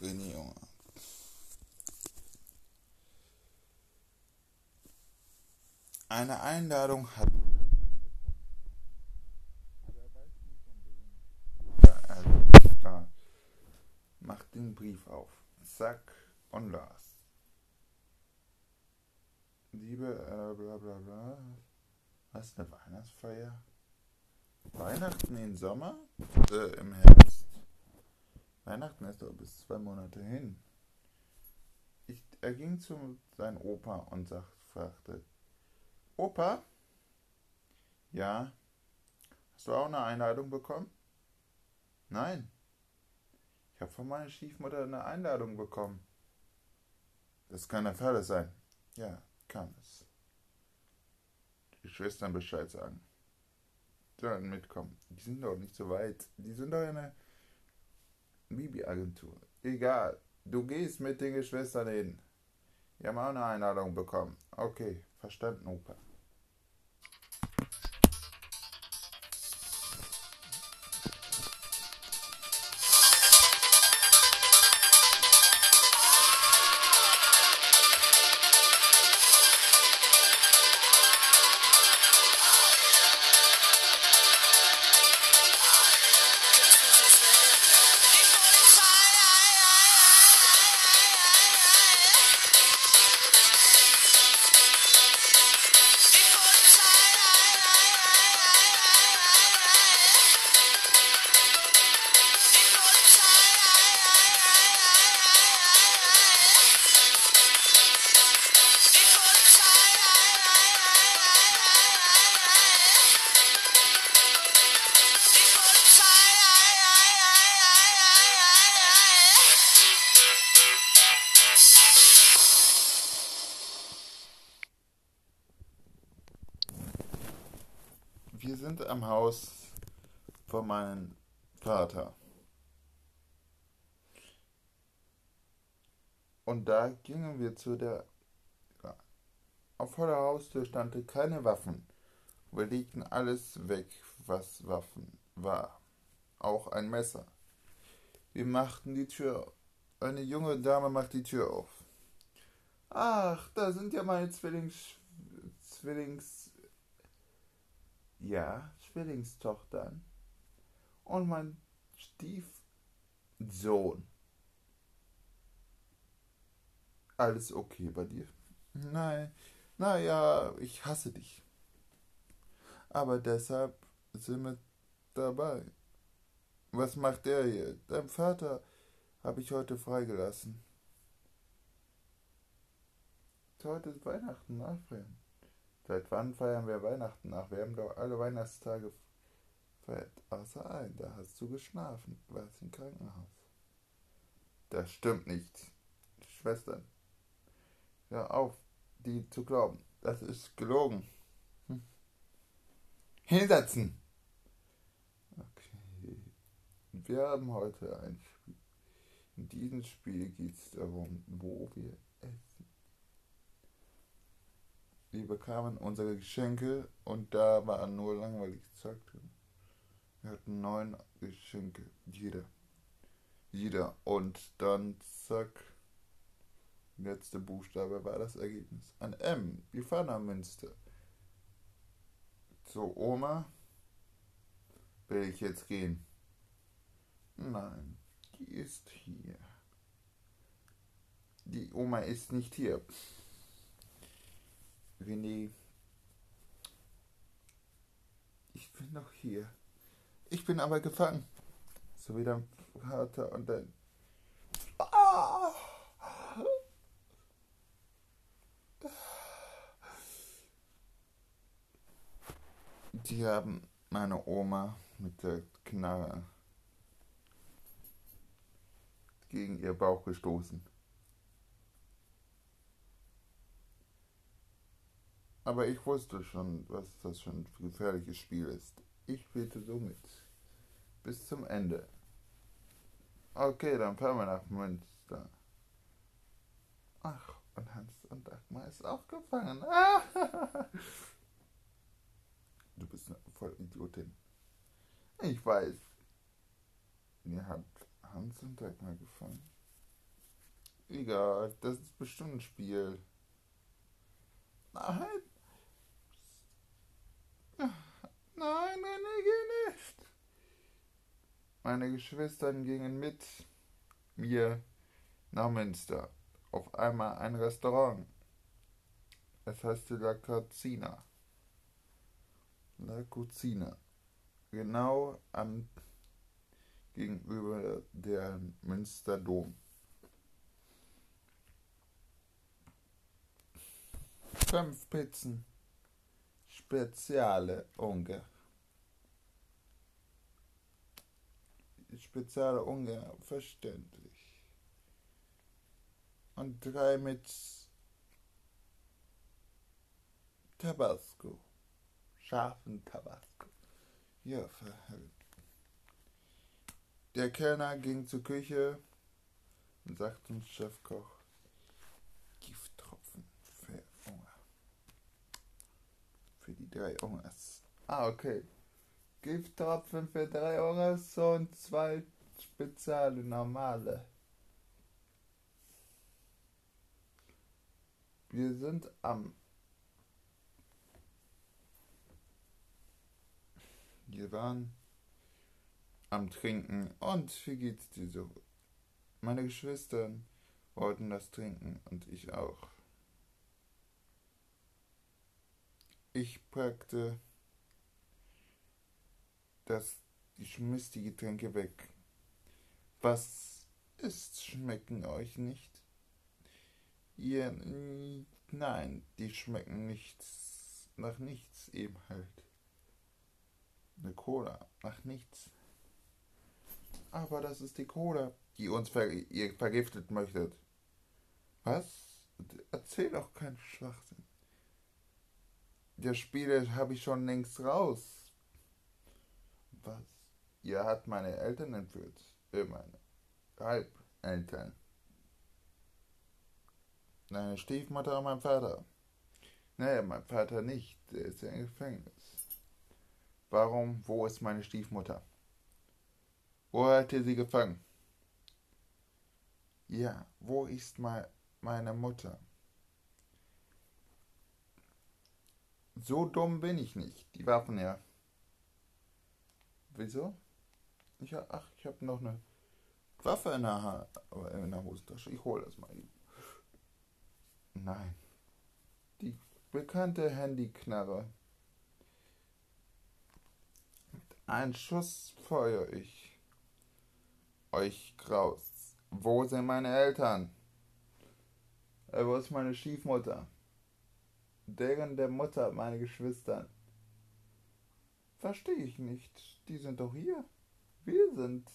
René Junge. Eine Einladung hat. Also. Mach den Brief auf. Zack und las. Liebe, äh, bla bla bla. Was, eine Weihnachtsfeier? Weihnachten im Sommer? Äh, im Herbst? Weihnachten ist doch bis zwei Monate hin. Ich, er ging zu seinem Opa und sagt, fragte, Opa? Ja? Hast du auch eine Einladung bekommen? Nein. Ich habe von meiner Stiefmutter eine Einladung bekommen. Das kann der Fall sein. Ja, kann es. Die Schwestern Bescheid sagen. Sollen mitkommen. Die sind doch nicht so weit. Die sind doch in der Bibi-Agentur. Egal. Du gehst mit den Geschwistern hin. Wir haben auch eine Einladung bekommen. Okay, verstanden, Opa. Wir sind am Haus von meinem Vater. Und da gingen wir zu der. Auf der Haustür standen keine Waffen. Wir legten alles weg, was Waffen war. Auch ein Messer. Wir machten die Tür. Eine junge Dame macht die Tür auf. Ach, da sind ja meine Zwillings. Zwillings. Ja, Zwillingstochtern. Und mein Stiefsohn. Alles okay bei dir? Nein, naja, ich hasse dich. Aber deshalb sind wir dabei. Was macht der hier? Dein Vater habe ich heute freigelassen. Heute ist Weihnachten nachfeiern. Seit wann feiern wir Weihnachten nach? Wir haben doch alle Weihnachtstage gefeiert. Außer ein, da hast du geschlafen. Warst im Krankenhaus. Das stimmt nicht. Schwestern. Hör auf, die zu glauben. Das ist gelogen. Hm. Hinsetzen! Okay. Wir haben heute ein Spiel. In diesem Spiel geht es darum, wo wir Wir bekamen unsere Geschenke und da war nur langweilig drin. Wir hatten neun Geschenke, jeder. Jeder. Und dann zack. Letzte Buchstabe war das Ergebnis. Ein M. Wir fahren nach Münster. Zur Oma. Will ich jetzt gehen? Nein, die ist hier. Die Oma ist nicht hier. René. Ich bin noch hier. Ich bin aber gefangen. So wie dein Vater und dein. Die haben meine Oma mit der Knarre gegen ihr Bauch gestoßen. Aber ich wusste schon, was das für ein gefährliches Spiel ist. Ich spielte so mit. Bis zum Ende. Okay, dann fahren wir nach Münster. Ach, und Hans und Dagmar ist auch gefangen. Du bist eine voll Idiotin. Ich weiß. Mir hat Hans und Dagmar gefangen. Egal, das ist bestimmt ein Spiel. Nein. Nein, Renege nicht. Meine Geschwistern gingen mit mir nach Münster. Auf einmal ein Restaurant. Es heißt La Cucina. La Cucina. Genau am gegenüber der Münsterdom. Fünf Pizzen. Speziale Unge. Spezielle Unge, verständlich. Und drei mit Tabasco. Scharfen Tabasco. Ja, verhält. Der Kellner ging zur Küche und sagte zum Chefkoch, Gifttropfen für Hunger. Für die drei Hungers. Ah, okay. Gifttropfen für drei Hungers und zwei spezielle normale. Wir sind am Wir waren am Trinken und wie geht's dir so? Meine Geschwister wollten das trinken und ich auch. Ich packte das, ich schmiss die Getränke weg. Was ist, schmecken euch nicht? Ihr, nein, die schmecken nichts, nach nichts eben halt. Eine Cola, nach nichts. Aber das ist die Cola, die uns ver ihr vergiftet möchtet. Was? Erzähl doch keinen Schwachsinn. Der Spiele habe ich schon längst raus. Was? Ihr habt meine Eltern entführt. Äh, meine Halbeltern. Deine Stiefmutter und mein Vater. Naja, mein Vater nicht. Der ist ja im Gefängnis. Warum? Wo ist meine Stiefmutter? Wo hat ihr sie gefangen? Ja, wo ist mal meine Mutter? So dumm bin ich nicht. Die Waffen ja. Wieso? Ich, ach, ich habe noch eine Waffe in der, ha in der Hosentasche. Ich hole das mal. Nein. Die bekannte Handyknarre. Mit einem Schuss feuer ich euch graus. Wo sind meine Eltern? Äh, wo ist meine Stiefmutter? Deren der Mutter, meine Geschwister. Verstehe ich nicht. Die sind doch hier. Wir sind.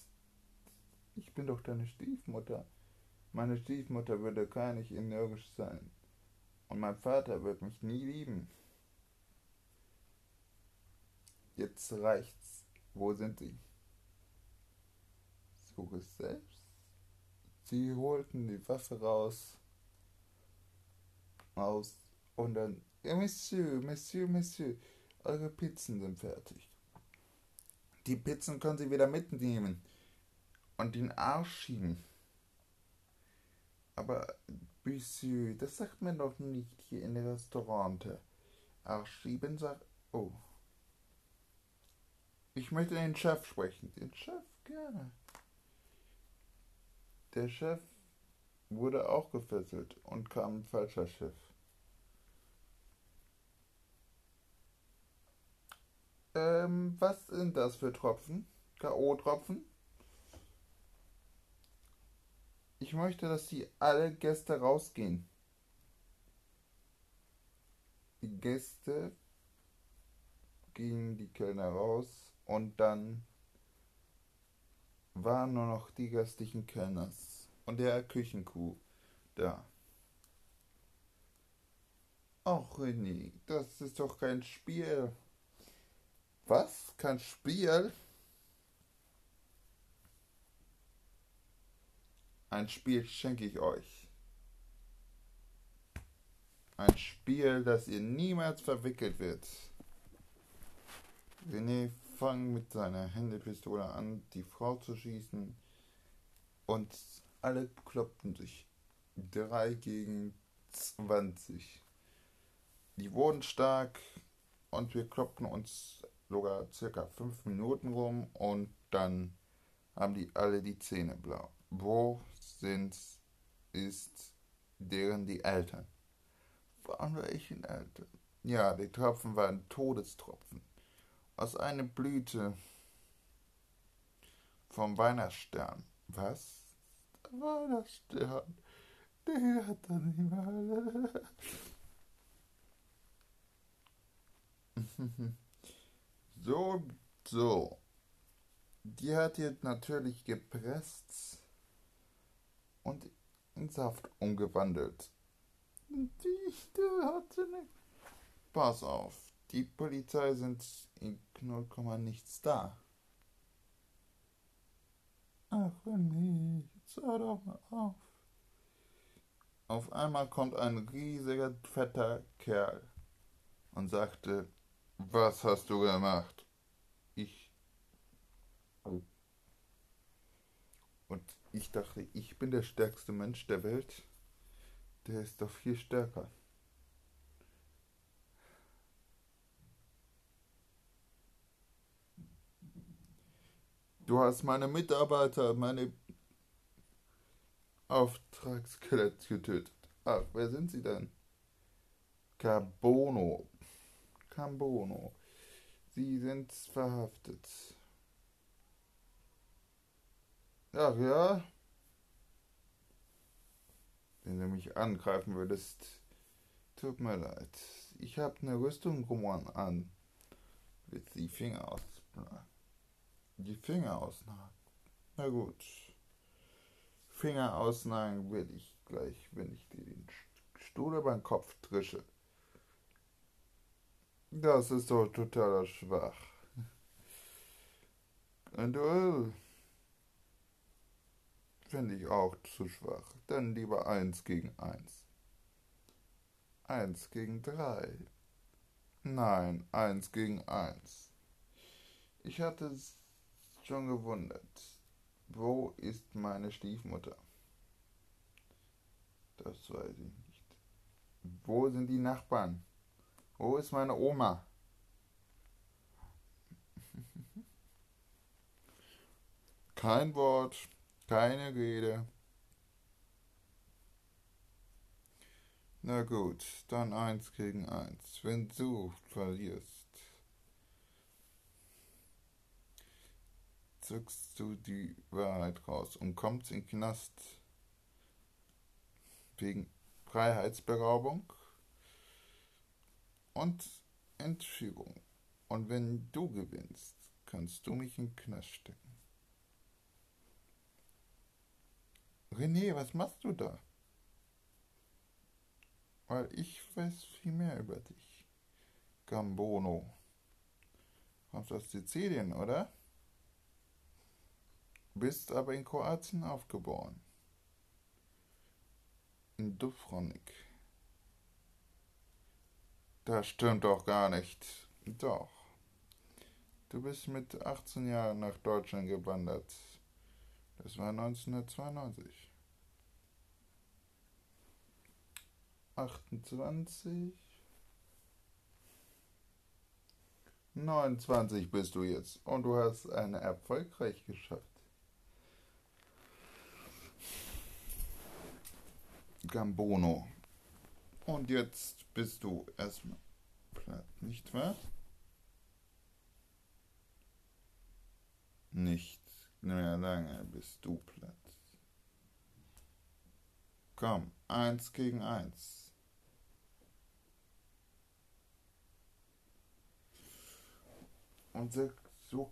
Ich bin doch deine Stiefmutter. Meine Stiefmutter würde nicht energisch sein. Und mein Vater wird mich nie lieben. Jetzt reicht's. Wo sind sie? Buches selbst. Sie holten die Waffe raus. Aus. Und dann. Ja, Monsieur, Monsieur, Monsieur. Eure Pizzen sind fertig. Die Pizzen können Sie wieder mitnehmen. Und den Arsch schieben. Aber, Monsieur, das sagt man doch nicht hier in der Restaurante. Arsch schieben sagt. Oh. Ich möchte den Chef sprechen. Den Chef, gerne. Der Chef wurde auch gefesselt und kam ein falscher Chef. Ähm, was sind das für Tropfen? K.O.-Tropfen? Ich möchte, dass die alle Gäste rausgehen. Die Gäste gingen die Kellner raus und dann waren nur noch die gastlichen Kellners und der Küchenkuh da. Ach, René, das ist doch kein Spiel. Was? Kein Spiel? Ein Spiel schenke ich euch. Ein Spiel, das ihr niemals verwickelt wird. René fang mit seiner Händepistole an, die Frau zu schießen und alle kloppten sich. 3 gegen 20. Die wurden stark und wir kloppten uns sogar circa 5 Minuten rum und dann haben die alle die Zähne blau. Wo sind, ist deren die Eltern? Von welchen Eltern? Ja, die Tropfen waren Todestropfen. Aus einer Blüte vom Weihnachtsstern. Was? Der Weihnachtsstern. Der hat dann nicht mal. so, so. Die hat jetzt natürlich gepresst und in Saft umgewandelt. Die, hatte nicht. Pass auf, die Polizei sind in 0, nichts da. Ach, wenn nicht, hör doch mal auf. Auf einmal kommt ein riesiger, fetter Kerl und sagte, was hast du gemacht? Ich. Und ich dachte, ich bin der stärkste Mensch der Welt. Der ist doch viel stärker. Du hast meine Mitarbeiter, meine Auftragsskelett getötet. Ach, wer sind sie denn? Carbono. Cambono. Sie sind verhaftet. Ach ja? Wenn du mich angreifen würdest, tut mir leid. Ich habe eine Rüstung an. Willst die Finger aus die Finger ausnagen. Na gut. Finger ausnagen will ich gleich, wenn ich dir den Stuhl über den Kopf trische. Das ist doch total schwach. Ein Duell finde ich auch zu schwach. Dann lieber eins gegen eins. Eins gegen drei. Nein, eins gegen eins. Ich hatte es schon gewundert. Wo ist meine Stiefmutter? Das weiß ich nicht. Wo sind die Nachbarn? Wo ist meine Oma? Kein Wort, keine Rede. Na gut, dann eins gegen eins. Wenn du verlierst, zückst du die Wahrheit raus und kommst in Knast wegen Freiheitsberaubung und Entführung. Und wenn du gewinnst, kannst du mich in Knast stecken. René, was machst du da? Weil ich weiß viel mehr über dich. Gambono. Kommst aus Sizilien, oder? bist aber in Kroatien aufgeboren. In Dubrovnik. Das stimmt doch gar nicht. Doch. Du bist mit 18 Jahren nach Deutschland gewandert. Das war 1992. 28. 29 bist du jetzt und du hast eine erfolgreich geschafft. Gambono. Und jetzt bist du erstmal platt, nicht wahr? Nicht mehr lange bist du platt. Komm, eins gegen eins. Und so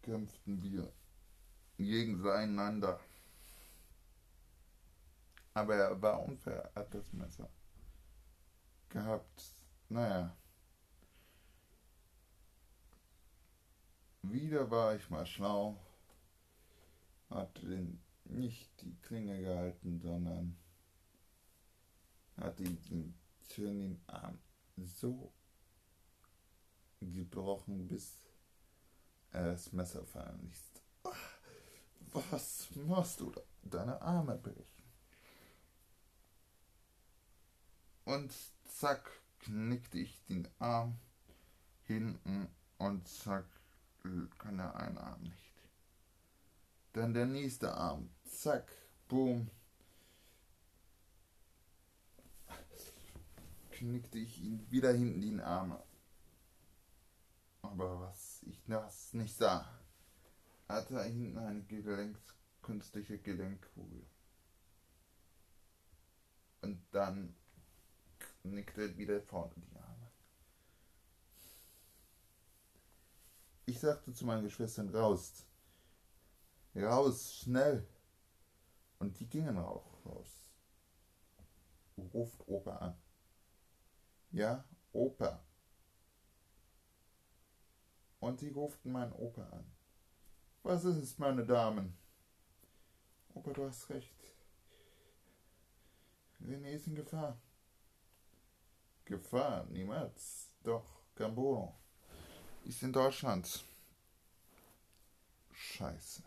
kämpften wir gegeneinander. Aber er war unfair, hat das Messer gehabt. Naja. Wieder war ich mal schlau, hatte den, nicht die Klinge gehalten, sondern hatte den schön den Arm so gebrochen, bis er das Messer fallen ließ. Was machst du da? Deine Arme brechen. Und zack, knickte ich den Arm hinten und zack, kann der eine Arm nicht. Dann der nächste Arm, zack, boom. Knickte ich ihn wieder hinten die Arme. Aber was ich das nicht sah, hatte er hinten eine Gelenk, künstliche Gelenkkugel. Und dann knickte wieder vorne die Arme. Ich sagte zu meinen Geschwistern, raus. Raus, schnell. Und die gingen auch raus. Ruft Opa an. Ja, Opa. Und sie ruften meinen Opa an. Was ist es, meine Damen? Opa, du hast recht. René ist in Gefahr. Gefahr, niemals. Doch, Gambono ist in Deutschland. Scheiße.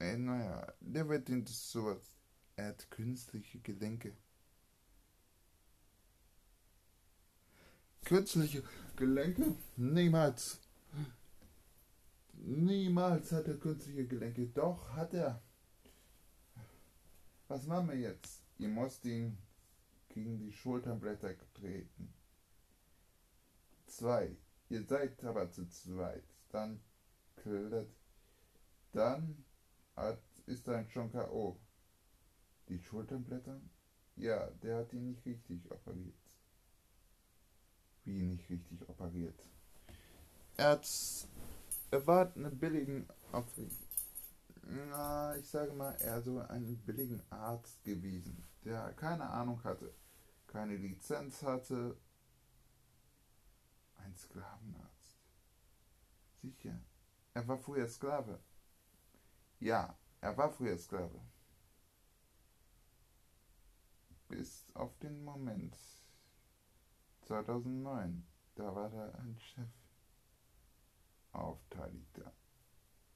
Äh, naja, der wird in sowas. Er hat künstliche Gelenke. Künstliche Gelenke? Niemals. Niemals hat er künstliche Gelenke. Doch, hat er. Was machen wir jetzt? Ihr müsst ihn gegen die Schulterblätter treten. Zwei. Ihr seid aber zu zweit. Dann klettert. Dann hat, ist er schon K.O. Die Schulterblätter? Ja, der hat ihn nicht richtig operiert. Wie nicht richtig operiert? Er hat. Er war einen billigen na, ich sage mal, eher so einen billigen Arzt gewesen, der keine Ahnung hatte, keine Lizenz hatte. Ein Sklavenarzt. Sicher. Er war früher Sklave. Ja, er war früher Sklave. Bis auf den Moment 2009, da war da ein Chef Aufteiligter.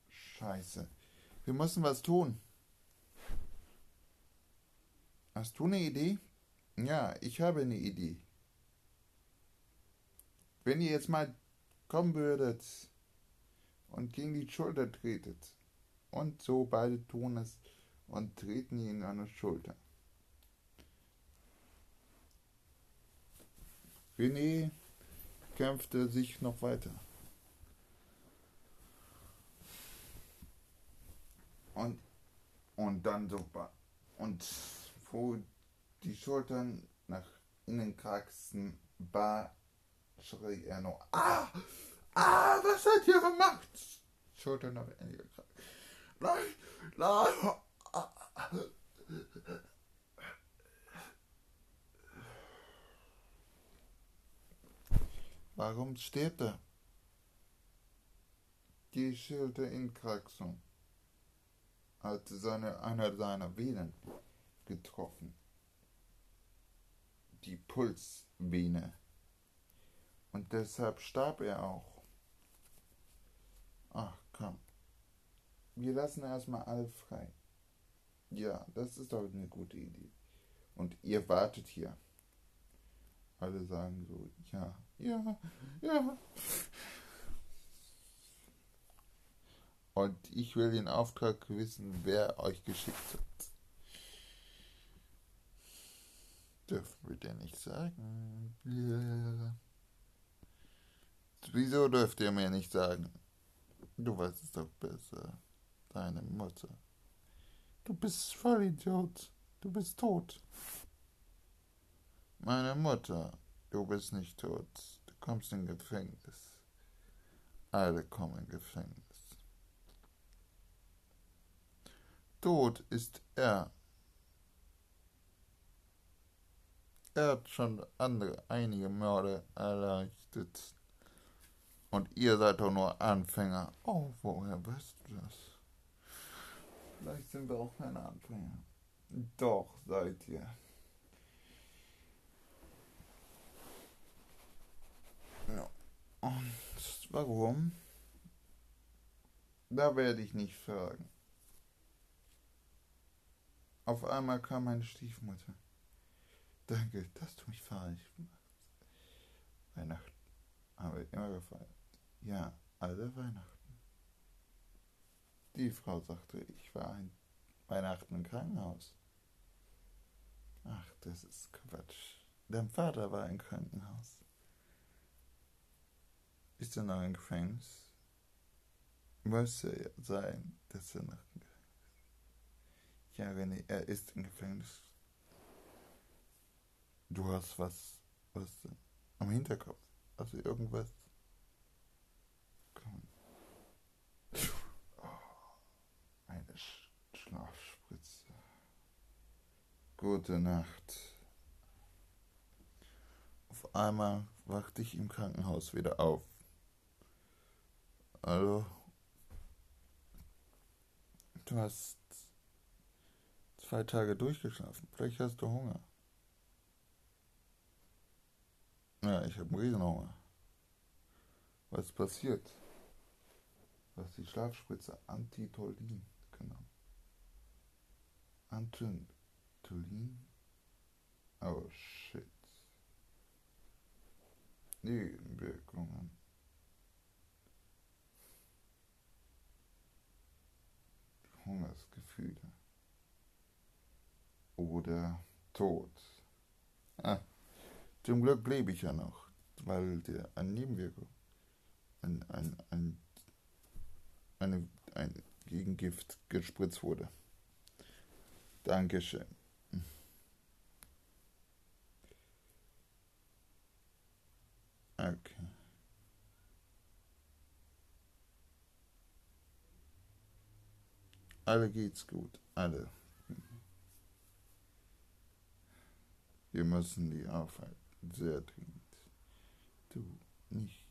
Scheiße. Wir müssen was tun. Hast du eine Idee? Ja, ich habe eine Idee. Wenn ihr jetzt mal kommen würdet und gegen die Schulter tretet und so beide tun es und treten ihn an die Schulter. René kämpfte sich noch weiter. Und, und dann so, und wo die Schultern nach innen kraxten, war, schrie er nur, ah, ah, was hat ihr gemacht? Schultern nach innen gekraxt. Nein, nein, ah, Warum steht er? Die Schilder in Kraxung hat seine, einer seiner Venen getroffen. Die Pulsvene. Und deshalb starb er auch. Ach komm. Wir lassen erstmal alle frei. Ja, das ist doch eine gute Idee. Und ihr wartet hier. Alle sagen so, ja, ja, ja. Und ich will den Auftrag wissen, wer euch geschickt hat. Dürfen wir denn nicht sagen? Wieso dürft ihr mir nicht sagen? Du weißt es doch besser. Deine Mutter. Du bist voll Idiot. Du bist tot. Meine Mutter. Du bist nicht tot. Du kommst in Gefängnis. Alle kommen in Gefängnis. tot ist er. Er hat schon andere, einige Morde erleichtert. Und ihr seid doch nur Anfänger. Oh, woher weißt du das? Vielleicht sind wir auch keine Anfänger. Doch, seid ihr. Ja. Und warum? Da werde ich nicht fragen. Auf einmal kam meine Stiefmutter. Danke, dass du mich machst. Weihnachten haben wir immer gefeiert. Ja, alle Weihnachten. Die Frau sagte, ich war ein Weihnachten im Krankenhaus. Ach, das ist Quatsch. Dein Vater war im Krankenhaus. Ist er noch im Gefängnis? Muss ja sein, dass er noch im Gefängnis ist. Ja, René, er ist im Gefängnis. Du hast was, was denn? Am Hinterkopf. Also irgendwas. Komm. Oh, eine Schlafspritze. Gute Nacht. Auf einmal wachte ich im Krankenhaus wieder auf. Also, du hast zwei Tage durchgeschlafen. Vielleicht hast du Hunger. Ja, ich habe einen Riesenhunger. Was passiert? Du hast die Schlafspritze Antitolin genommen. Antitolin? Oh shit. Nebenwirkungen. Hungersgefühle. Oder Tod. Ah. Zum Glück lebe ich ja noch, weil der eine Nebenwirkung, ein, ein, ein, eine, ein Gegengift gespritzt wurde. Dankeschön. Okay. Alle geht's gut, alle. Wir müssen die aufhalten sehr dringend. Du nicht.